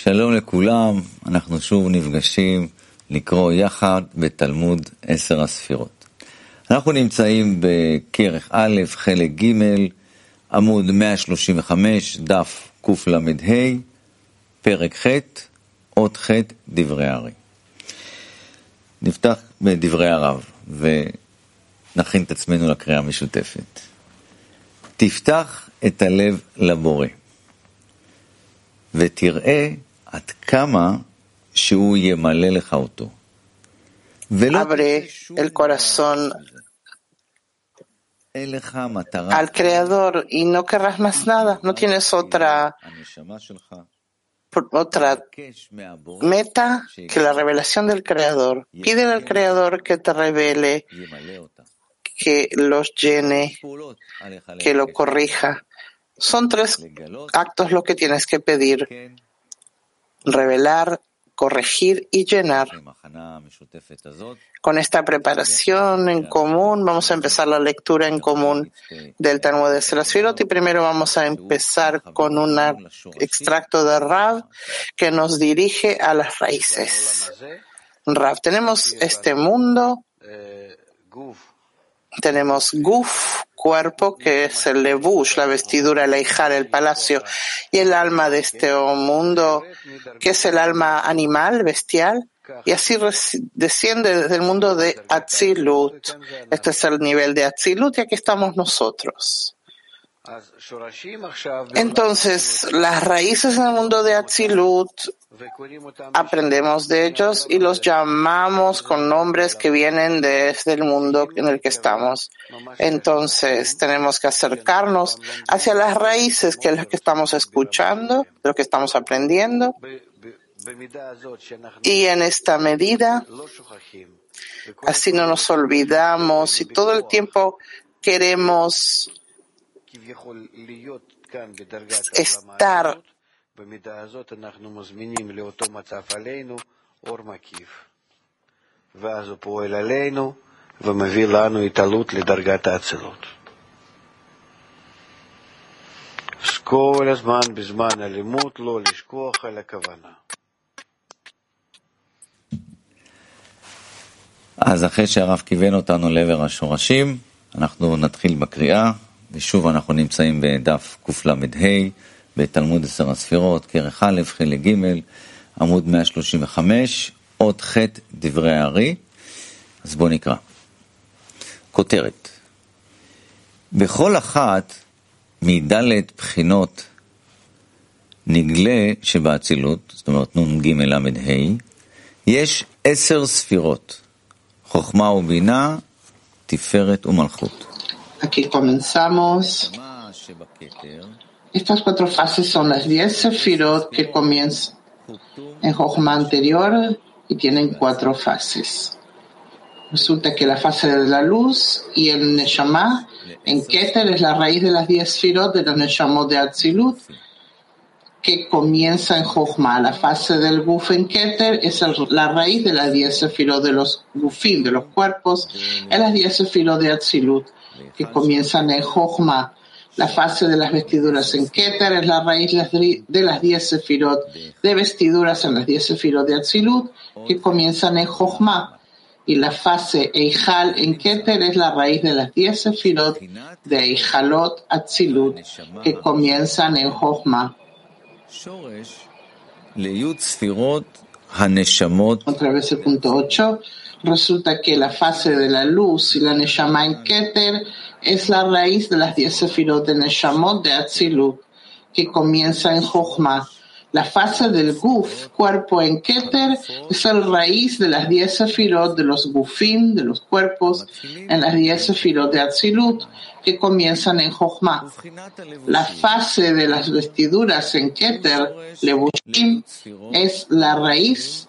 שלום לכולם, אנחנו שוב נפגשים לקרוא יחד בתלמוד עשר הספירות. אנחנו נמצאים בכרך א', חלק ג', עמוד 135, דף קל"ה, פרק ח', אות ח', דברי הארי. נפתח בדברי הרב ונכין את עצמנו לקריאה המשותפת. תפתח את הלב לבורא ותראה Abre el corazón al Creador y no querrás más nada, no tienes otra otra meta que la revelación del Creador. Pídele al Creador que te revele, que los llene, que lo corrija. Son tres actos lo que tienes que pedir. Revelar, corregir y llenar. Con esta preparación en común, vamos a empezar la lectura en común del Talmud de Serasfirot y primero vamos a empezar con un extracto de Rav que nos dirige a las raíces. Rav, tenemos este mundo tenemos Guf, cuerpo, que es el Levush, la vestidura, el Eijar, el palacio, y el alma de este mundo, que es el alma animal, bestial, y así desciende desde el mundo de Atzilut. Este es el nivel de Atzilut y aquí estamos nosotros. Entonces, las raíces en el mundo de Atzilut aprendemos de ellos y los llamamos con nombres que vienen desde el mundo en el que estamos. Entonces, tenemos que acercarnos hacia las raíces que es lo que estamos escuchando, lo que estamos aprendiendo. Y en esta medida, así no nos olvidamos y todo el tiempo queremos estar אז אחרי שהרב כיוון אותנו לעבר השורשים, אנחנו נתחיל בקריאה. ושוב אנחנו נמצאים בדף קל"ה. בתלמוד עשר הספירות, כרך א', חלק ג', עמוד 135, אות ח', דברי הארי. אז בואו נקרא. כותרת: בכל אחת מדלת בחינות נגלה שבאצילות, זאת אומרת נ"ג ל"ה, יש עשר ספירות, חוכמה ובינה, תפארת ומלכות. Aquí comenzamos. Estas cuatro fases son las diez sefirot que comienzan en Jochma anterior y tienen cuatro fases. Resulta que la fase de la luz y el Neshama en Keter es la raíz de las diez sefirot de los Neshamot de Atzilut que comienza en Jochma. La fase del Guf en Keter es la raíz de las diez sefirot de los Gufim, de los cuerpos, en las diez sefirot de Atzilut que comienzan en Jochma. La fase de las vestiduras en Keter es la raíz de las diez sefirot de vestiduras en las diez sefirot de Atzilut que comienzan en Jochma. Y la fase Eijal en Keter es la raíz de las diez sefirot de Eijalot Atzilut que comienzan en Jochma. Otra vez el punto 8. Resulta que la fase de la luz y la Neshama en Keter es la raíz de las diez sefirot de Neshamot de Atzilut, que comienza en Jochma. La fase del Guf, cuerpo en Keter, es la raíz de las diez sefirot de los Gufim, de los cuerpos, en las diez sefirot de Atzilut, que comienzan en Jochma. La fase de las vestiduras en Keter, Levushim, es la raíz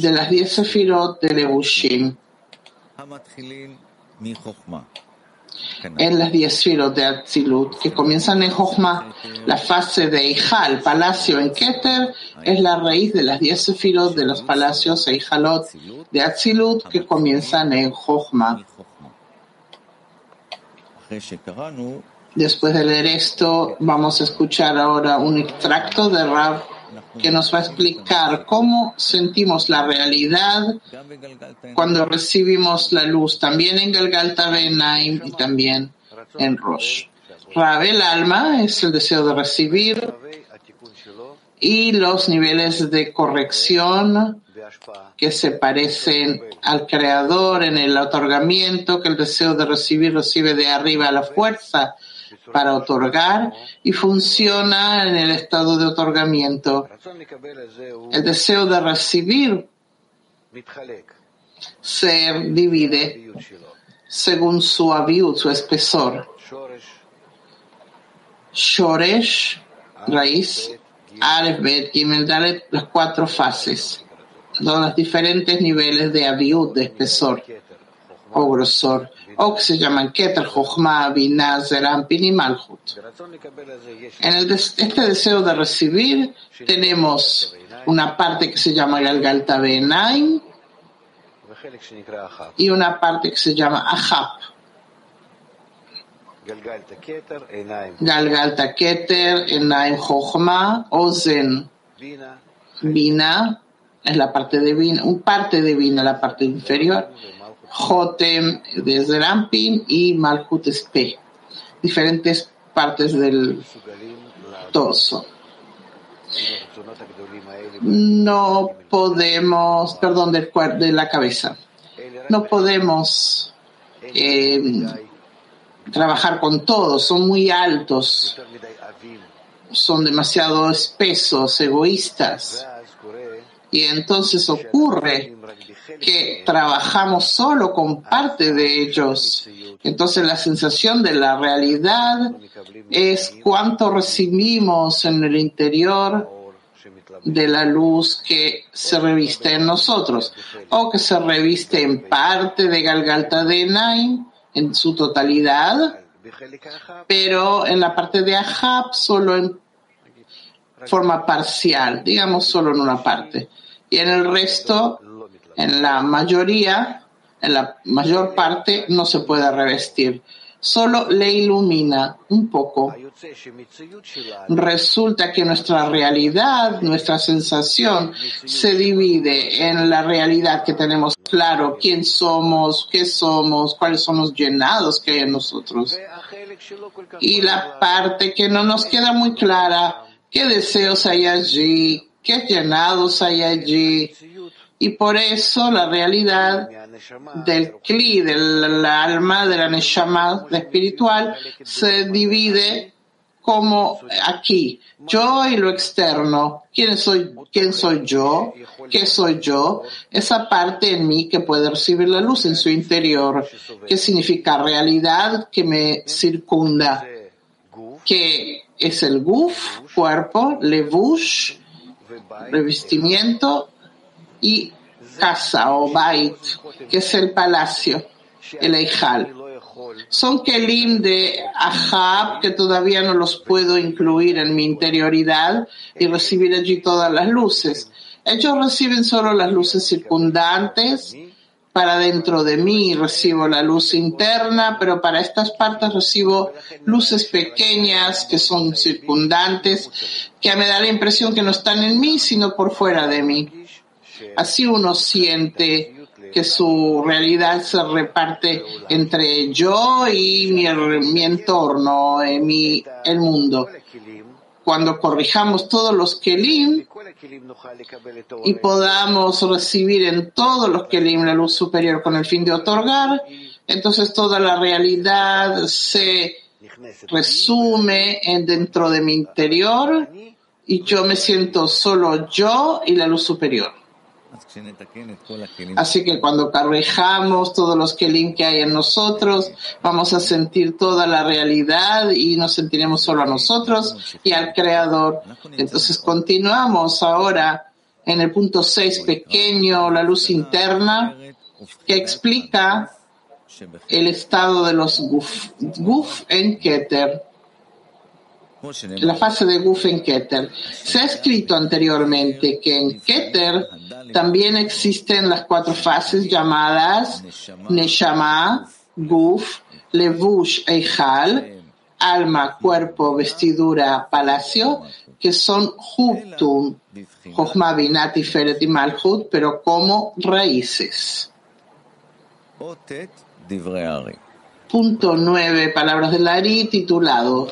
de las diez sefirot de Levushim en las diez filos de Atzilut, que comienzan en Jochma. La fase de Ijal, palacio en Keter, es la raíz de las diez filos de los palacios Eijalot de Atzilut, que comienzan en Jochma. Después de leer esto, vamos a escuchar ahora un extracto de Rav que nos va a explicar cómo sentimos la realidad cuando recibimos la luz, también en Galgalta Benaim y también en Rosh. Rabe, el alma, es el deseo de recibir y los niveles de corrección que se parecen al creador en el otorgamiento, que el deseo de recibir recibe de arriba a la fuerza para otorgar y funciona en el estado de otorgamiento. El deseo de recibir se divide según su aviud, su espesor. Shoresh, raíz, Aleph, Bet, Gimel, Dalet, las cuatro fases, los diferentes niveles de aviud, de espesor o grosor, o que se llaman Keter, Jochma, Binah, Zerampin y Malchut. En el este deseo de recibir tenemos una parte que se llama Galgalta Benaim y una parte que se llama Ahab. Galgalta Keter, Enaim Jochma, Ozen, Bina, es la parte de Bina, un parte de Bina, la parte inferior, Jotem de Zerampin y Malchut P, diferentes partes del torso. No podemos, perdón, del de la cabeza, no podemos eh, trabajar con todos, son muy altos, son demasiado espesos, egoístas. Y entonces ocurre que trabajamos solo con parte de ellos. Entonces la sensación de la realidad es cuánto recibimos en el interior de la luz que se reviste en nosotros o que se reviste en parte de Galgalta de Nain en su totalidad, pero en la parte de Ahab solo en forma parcial, digamos solo en una parte. Y en el resto, en la mayoría, en la mayor parte, no se puede revestir. Solo le ilumina un poco. Resulta que nuestra realidad, nuestra sensación, se divide en la realidad que tenemos claro, quién somos, qué somos, cuáles son los llenados que hay en nosotros. Y la parte que no nos queda muy clara, qué deseos hay allí, qué llenados hay allí. Y por eso la realidad del cli, del alma, de la neshama espiritual, se divide como aquí, yo y lo externo, quién soy, quién soy yo, qué soy yo, esa parte en mí que puede recibir la luz en su interior, que significa realidad que me circunda, que es el guf, cuerpo, levush, revestimiento y casa o bait, que es el palacio, el eijal. Son kelim de Ahab que todavía no los puedo incluir en mi interioridad y recibir allí todas las luces. Ellos reciben solo las luces circundantes. Para dentro de mí recibo la luz interna, pero para estas partes recibo luces pequeñas que son circundantes, que me da la impresión que no están en mí, sino por fuera de mí. Así uno siente que su realidad se reparte entre yo y mi, entorno, mi, el mundo. Cuando corrijamos todos los kelim y podamos recibir en todos los kelim la luz superior con el fin de otorgar, entonces toda la realidad se resume en dentro de mi interior y yo me siento solo yo y la luz superior. Así que cuando corrijamos todos los kelim que hay en nosotros, vamos a sentir toda la realidad y nos sentiremos solo a nosotros y al Creador. Entonces continuamos ahora en el punto 6 pequeño, la luz interna, que explica el estado de los guf, guf en Keter la fase de Guf en Keter. Se ha escrito anteriormente que en Keter también existen las cuatro fases llamadas Neshama, Guf, Levush Eijal, alma, cuerpo, vestidura, palacio, que son Huptum, Jochma, Binat, Tiferet y Malhut, pero como raíces. Punto 9, palabras del Ari, titulado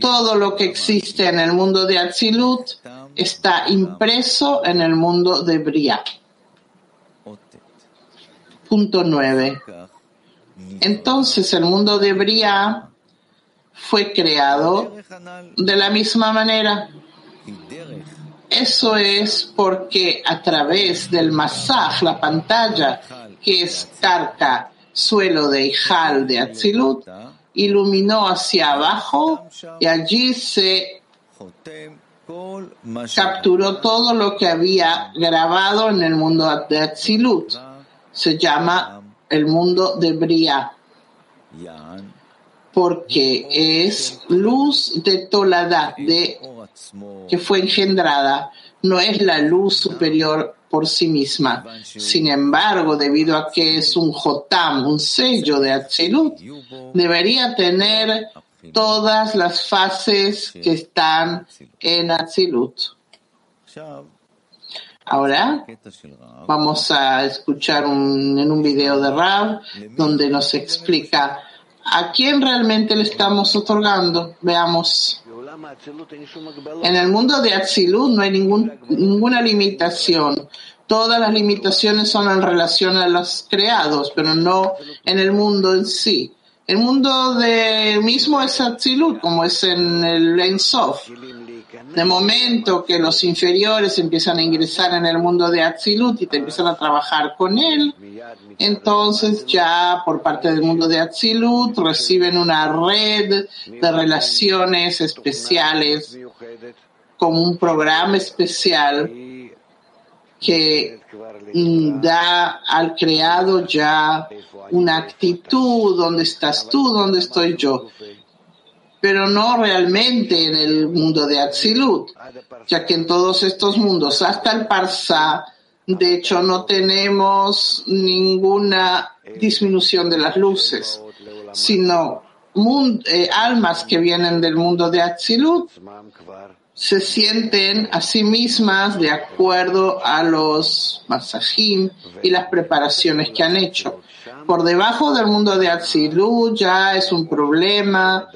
Todo lo que existe en el mundo de Atzilut está impreso en el mundo de Briah. Punto 9. Entonces el mundo de Briah fue creado de la misma manera. Eso es porque a través del masaj, la pantalla, que es carca, suelo de Ijal de Atzilut, iluminó hacia abajo y allí se capturó todo lo que había grabado en el mundo de Atzilut. Se llama el mundo de Bria, porque es luz de Tolada, de, que fue engendrada, no es la luz superior por sí misma. Sin embargo, debido a que es un Jotam, un sello de Atzilut, debería tener todas las fases que están en Atzilut. Ahora vamos a escuchar un, en un video de Rab donde nos explica a quién realmente le estamos otorgando. Veamos. En el mundo de Atzilut no hay ninguna limitación. Todas las limitaciones son en relación a los creados, pero no en el mundo en sí. El mundo de mismo es Atzilut, como es en el Ensof. De momento que los inferiores empiezan a ingresar en el mundo de Atzilut y te empiezan a trabajar con él, entonces ya por parte del mundo de Atzilut reciben una red de relaciones especiales como un programa especial que da al creado ya una actitud, ¿dónde estás tú? ¿Dónde estoy yo? Pero no realmente en el mundo de Atzilut, ya que en todos estos mundos, hasta el Parsa, de hecho no tenemos ninguna disminución de las luces, sino eh, almas que vienen del mundo de Atzilut se sienten a sí mismas de acuerdo a los masajim y las preparaciones que han hecho. Por debajo del mundo de Atzilut ya es un problema,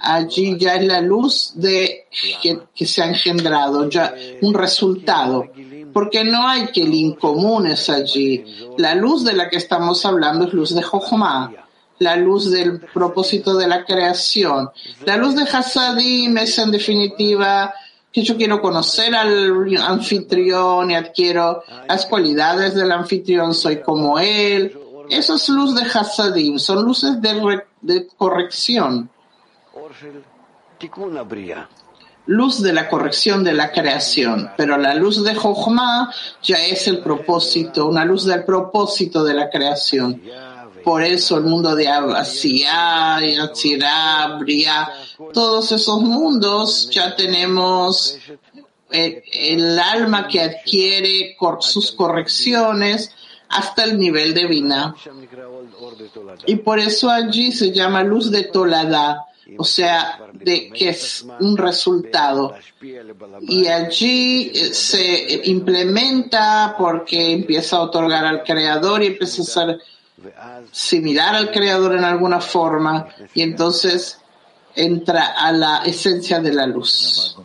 allí ya es la luz de que, se ha engendrado, ya un resultado, porque no hay que incomunes allí. La luz de la que estamos hablando es luz de Jochma la luz del propósito de la creación. La luz de Hasadim es en definitiva que yo quiero conocer al anfitrión y adquiero las cualidades del anfitrión, soy como él. Eso es luz de Hasadim, son luces de, de corrección. Luz de la corrección de la creación, pero la luz de Jochma ya es el propósito, una luz del propósito de la creación. Por eso el mundo de Abasia, Yatzirah, Bria, todos esos mundos ya tenemos eh, el alma que adquiere sus correcciones hasta el nivel de Vina. Y por eso allí se llama luz de Tolada, o sea, de que es un resultado. Y allí eh, se implementa porque empieza a otorgar al creador y empieza a ser similar al creador en alguna forma y entonces entra a la esencia de la luz.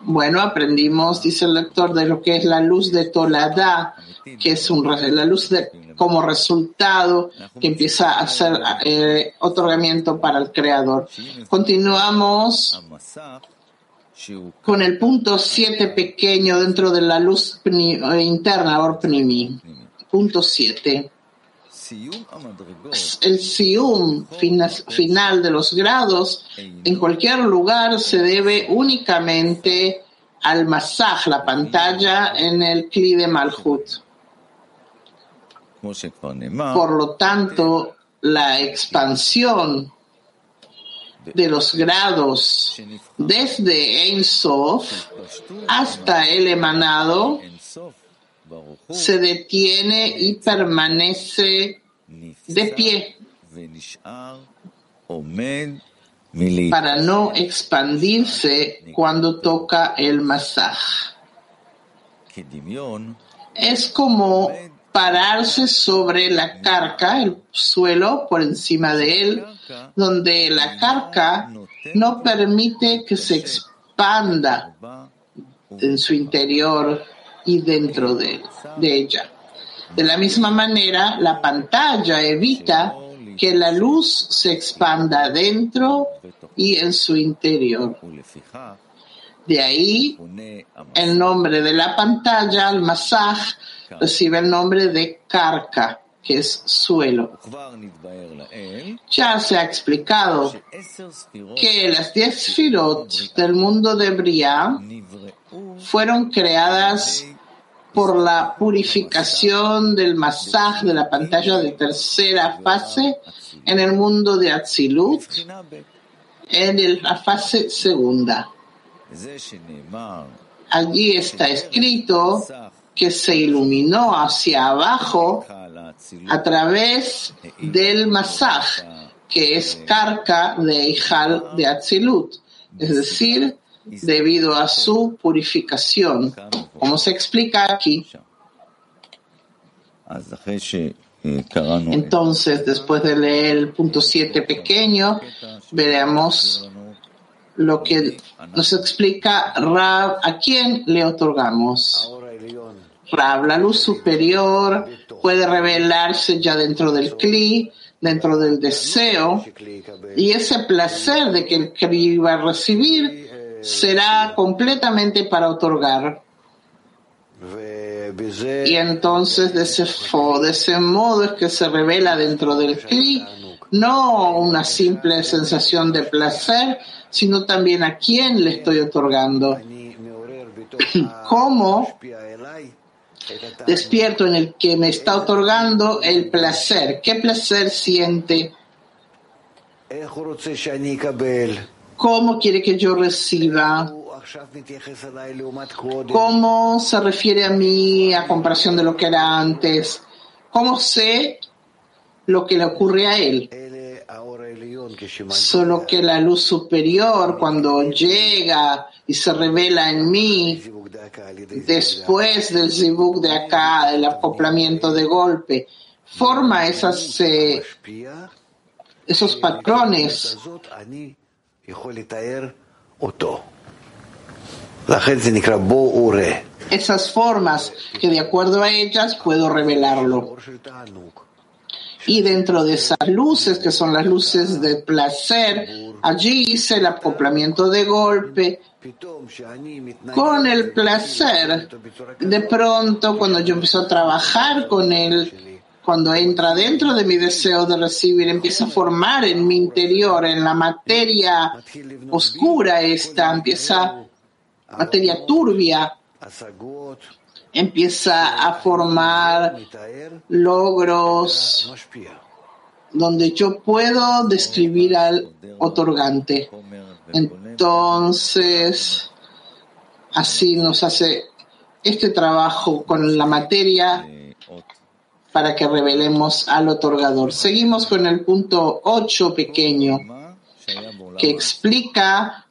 Bueno, aprendimos, dice el lector, de lo que es la luz de Tolada, que es un, la luz de, como resultado que empieza a hacer eh, otorgamiento para el creador. Continuamos con el punto 7 pequeño dentro de la luz interna, Orpnimi. Punto 7 el sium final de los grados en cualquier lugar se debe únicamente al masaj, la pantalla en el cli de Malhut. Por lo tanto, la expansión de los grados desde Ein Sof hasta el emanado se detiene y permanece de pie para no expandirse cuando toca el masaj. Es como pararse sobre la carca, el suelo por encima de él, donde la carca no permite que se expanda en su interior y dentro de, ella. De la misma manera, la pantalla evita que la luz se expanda dentro y en su interior. De ahí el nombre de la pantalla, al masaj, recibe el nombre de Karka, que es suelo. Ya se ha explicado que las diez Sfirot del mundo de Briah fueron creadas por la purificación del masaj de la pantalla de tercera fase en el mundo de Atsilut, en la fase segunda. Allí está escrito que se iluminó hacia abajo a través del masaj, que es carca de Ijal de Atzilut, es decir, debido a su purificación, como se explica aquí. Entonces, después de leer el punto 7 pequeño, veremos lo que nos explica Rab, a quién le otorgamos. La luz superior puede revelarse ya dentro del Kli, dentro del deseo, y ese placer de que el Kli va a recibir será completamente para otorgar. Y entonces de ese, de ese modo es que se revela dentro del Kli no una simple sensación de placer, sino también a quién le estoy otorgando. ¿Cómo despierto en el que me está otorgando el placer? ¿Qué placer siente? ¿Cómo quiere que yo reciba? ¿Cómo se refiere a mí a comparación de lo que era antes? ¿Cómo sé lo que le ocurre a él? Solo que la luz superior, cuando llega y se revela en mí, después del zibuk de acá, del acoplamiento de golpe, forma esas, eh, esos patrones. Esas formas que de acuerdo a ellas puedo revelarlo. Y dentro de esas luces, que son las luces de placer, allí hice el acoplamiento de golpe con el placer. De pronto, cuando yo empiezo a trabajar con él, cuando entra dentro de mi deseo de recibir, empieza a formar en mi interior, en la materia oscura esta, empieza materia turbia, empieza a formar logros donde yo puedo describir al otorgante. Entonces, así nos hace este trabajo con la materia para que revelemos al otorgador. Seguimos con el punto 8 pequeño que explica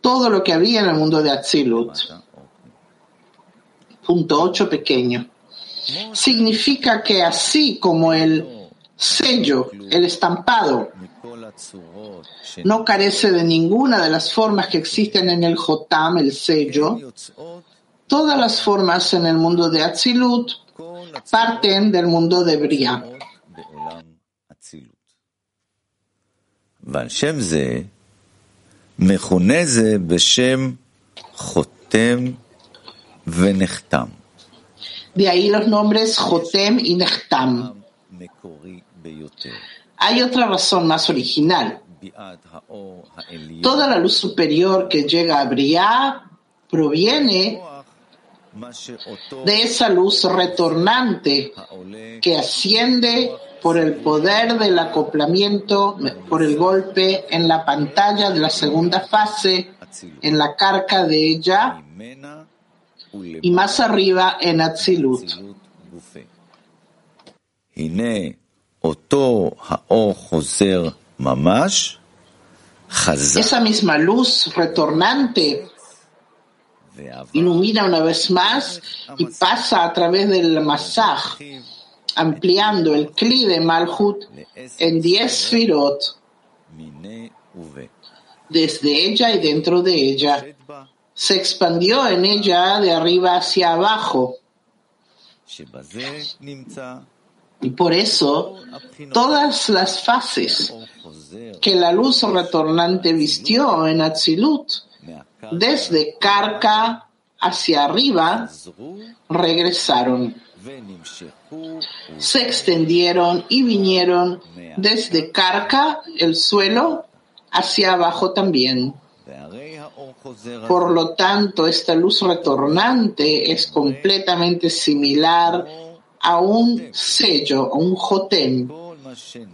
todo lo que había en el mundo de Atzilut. Punto 8 pequeño. Significa que así como el sello, el estampado, no carece de ninguna de las formas que existen en el Jotam, el sello, todas las formas en el mundo de Atzilut parten del mundo de Bria. De ahí los nombres Jotem y Nechtam. Hay otra razón más original. Toda la luz superior que llega a Briah proviene de esa luz retornante que asciende por el poder del acoplamiento, por el golpe en la pantalla de la segunda fase, en la carca de ella, y más arriba en Atzilut. Esa misma luz retornante ilumina una vez más y pasa a través del masaj, ampliando el cli de Malhut en 10 firot, desde ella y dentro de ella, se expandió en ella de arriba hacia abajo. Y por eso, todas las fases que la luz retornante vistió en Atzilut, desde Karka hacia arriba, regresaron. Se extendieron y vinieron desde Karka, el suelo, hacia abajo también. Por lo tanto, esta luz retornante es completamente similar a un sello, a un jotem.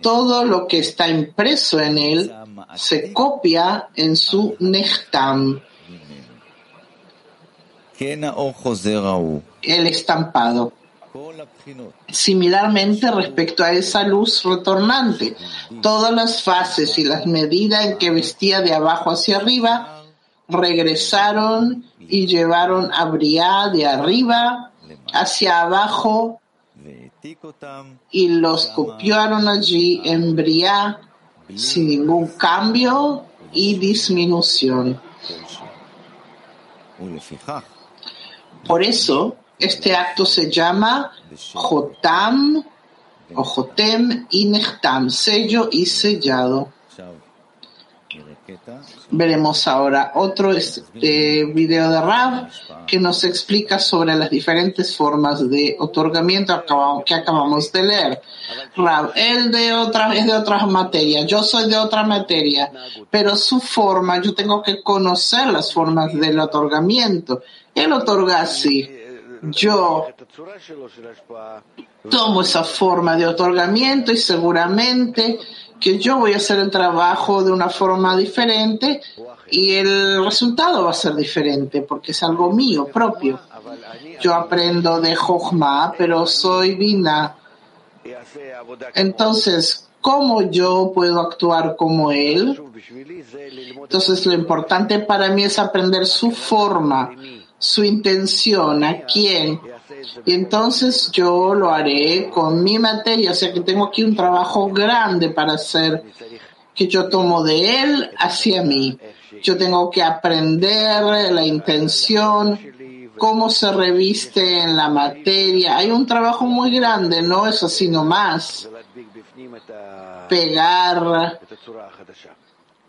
Todo lo que está impreso en él se copia en su nechtam, el estampado. Similarmente respecto a esa luz retornante, todas las fases y las medidas en que vestía de abajo hacia arriba regresaron y llevaron a Briá de arriba hacia abajo y los copiaron allí en Briá sin ningún cambio y disminución. Por eso, este acto se llama Jotam o Jotem y Nechtam, sello y sellado. Veremos ahora otro este, video de Rav que nos explica sobre las diferentes formas de otorgamiento que acabamos de leer. Rav, él de otra, es de otra materia, yo soy de otra materia, pero su forma, yo tengo que conocer las formas del otorgamiento. Él otorga así. Yo tomo esa forma de otorgamiento y seguramente que yo voy a hacer el trabajo de una forma diferente y el resultado va a ser diferente porque es algo mío propio. Yo aprendo de Jochma, pero soy Vina. Entonces, ¿cómo yo puedo actuar como él? Entonces, lo importante para mí es aprender su forma, su intención, a quién, y entonces yo lo haré con mi materia, o sea que tengo aquí un trabajo grande para hacer, que yo tomo de él hacia mí. Yo tengo que aprender la intención, cómo se reviste en la materia. Hay un trabajo muy grande, no es así nomás. Pegar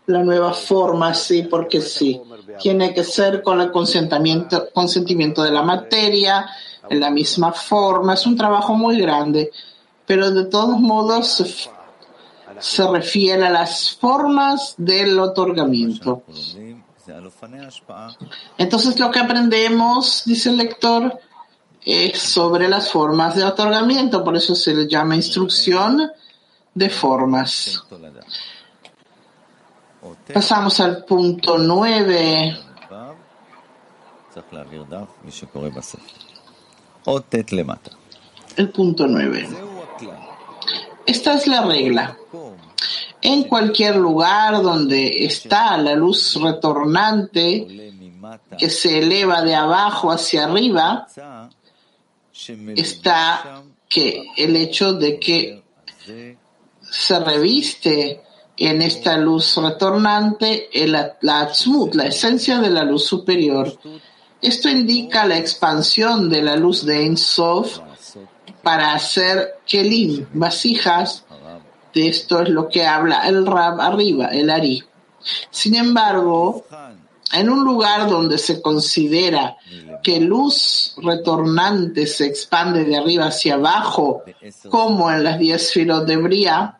la nueva forma, sí, porque sí. Tiene que ser con el consentimiento, consentimiento de la materia, en la misma forma. Es un trabajo muy grande, pero de todos modos se, refiere a las formas del otorgamiento. Entonces lo que aprendemos, dice el lector, es sobre las formas de otorgamiento, por eso se le llama instrucción de formas. Pasamos al punto 9. El punto 9. Esta es la regla. En cualquier lugar donde está la luz retornante que se eleva de abajo hacia arriba, está que el hecho de que se reviste en esta luz retornante la, la la esencia de la luz superior, esto indica la expansión de la luz de Ein Sof para hacer kelim, vasijas. De esto es lo que habla el Rab arriba, el Ari. Sin embargo, en un lugar donde se considera que luz retornante se expande de arriba hacia abajo, como en las diez filos de Bria,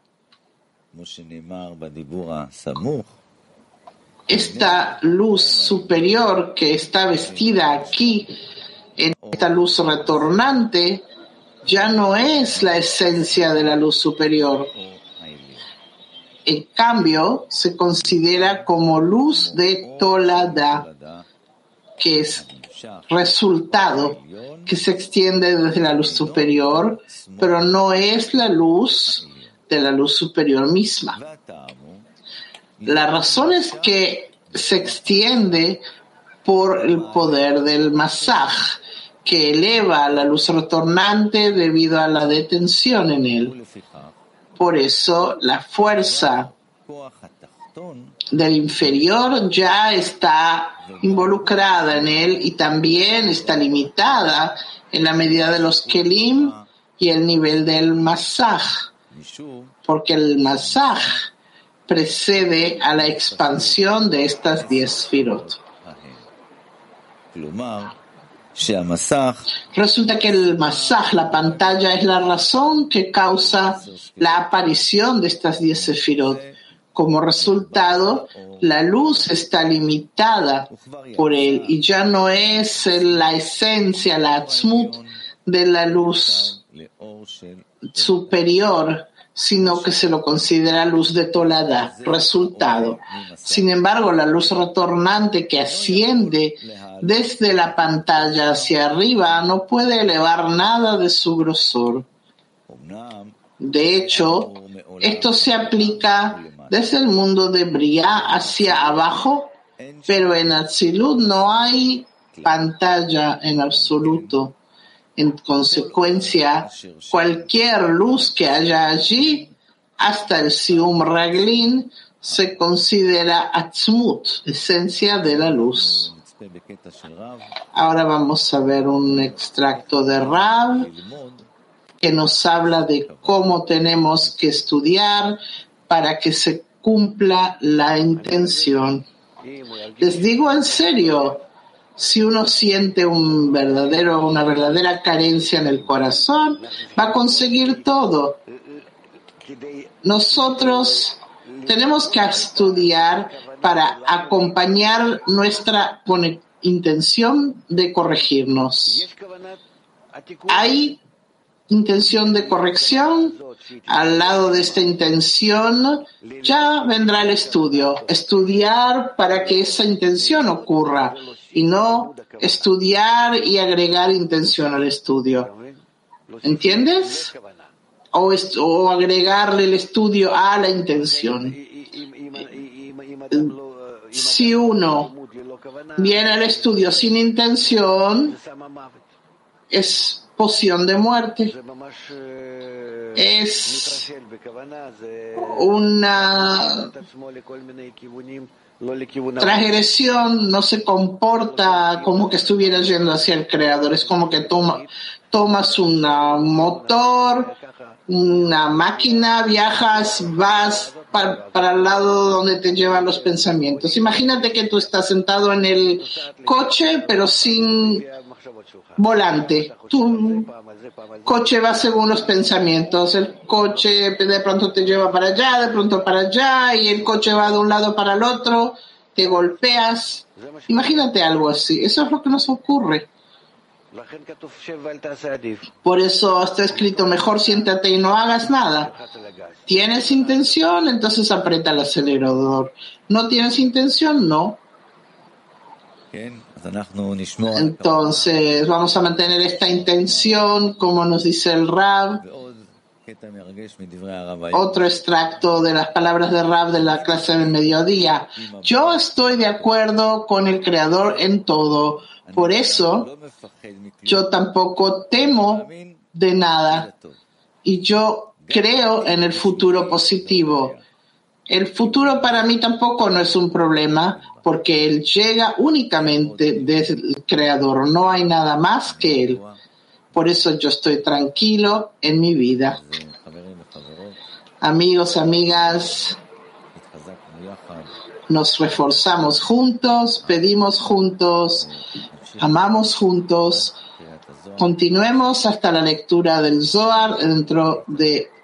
esta luz superior que está vestida aquí en esta luz retornante ya no es la esencia de la luz superior. En cambio, se considera como luz de Tolada, que es resultado que se extiende desde la luz superior, pero no es la luz de la luz superior misma. La razón es que se extiende por el poder del masaj, que eleva la luz retornante debido a la detención en él. Por eso la fuerza del inferior ya está involucrada en él y también está limitada en la medida de los kelim y el nivel del masaj, porque el masaj precede a la expansión de estas diez firot. Resulta que el masaj, la pantalla, es la razón que causa la aparición de estas diez sefirot. Como resultado, la luz está limitada por él y ya no es la esencia, la atzmut de la luz superior, sino que se lo considera luz de tolada, resultado. Sin embargo, la luz retornante que asciende desde la pantalla hacia arriba no puede elevar nada de su grosor. De hecho, esto se aplica desde el mundo de Briá hacia abajo, pero en Atzilut no hay pantalla en absoluto. En consecuencia, cualquier luz que haya allí, hasta el Sium Raglin, se considera Atzmut, esencia de la luz. Ahora vamos a ver un extracto de Rab que nos habla de cómo tenemos que estudiar para que se cumpla la intención. Les digo en serio, si uno siente un verdadero, una verdadera carencia en el corazón, va a conseguir todo. Nosotros tenemos que estudiar para acompañar nuestra intención de corregirnos. Hay intención de corrección, al lado de esta intención ya vendrá el estudio. Estudiar para que esa intención ocurra y no estudiar y agregar intención al estudio. ¿Entiendes? O, agregarle el estudio a la intención. Si uno viene al estudio sin intención, es poción de muerte. Es una transgresión, no se comporta como que estuviera yendo hacia el creador, es como que toma, tomas un motor, una máquina, viajas, vas para, el lado donde te llevan los pensamientos. Imagínate que tú estás sentado en el coche, pero sin volante. Tu coche va según los pensamientos. El coche de pronto te lleva para allá, de pronto para allá, y el coche va de un lado para el otro, te golpeas. Imagínate algo así. Eso es lo que nos ocurre. Por eso está escrito, mejor siéntate y no hagas nada. ¿Tienes intención? Entonces aprieta el acelerador. ¿No tienes intención? No. Entonces vamos a mantener esta intención, como nos dice el Rab. Otro extracto de las palabras de Rab de la clase del mediodía. Yo estoy de acuerdo con el Creador en todo. Por eso yo tampoco temo de nada. Y yo creo en el futuro positivo. El futuro para mí tampoco no es un problema porque él llega únicamente del creador, no hay nada más que él. Por eso yo estoy tranquilo en mi vida. Amigos, amigas, nos reforzamos juntos, pedimos juntos, amamos juntos. Continuemos hasta la lectura del Zohar dentro de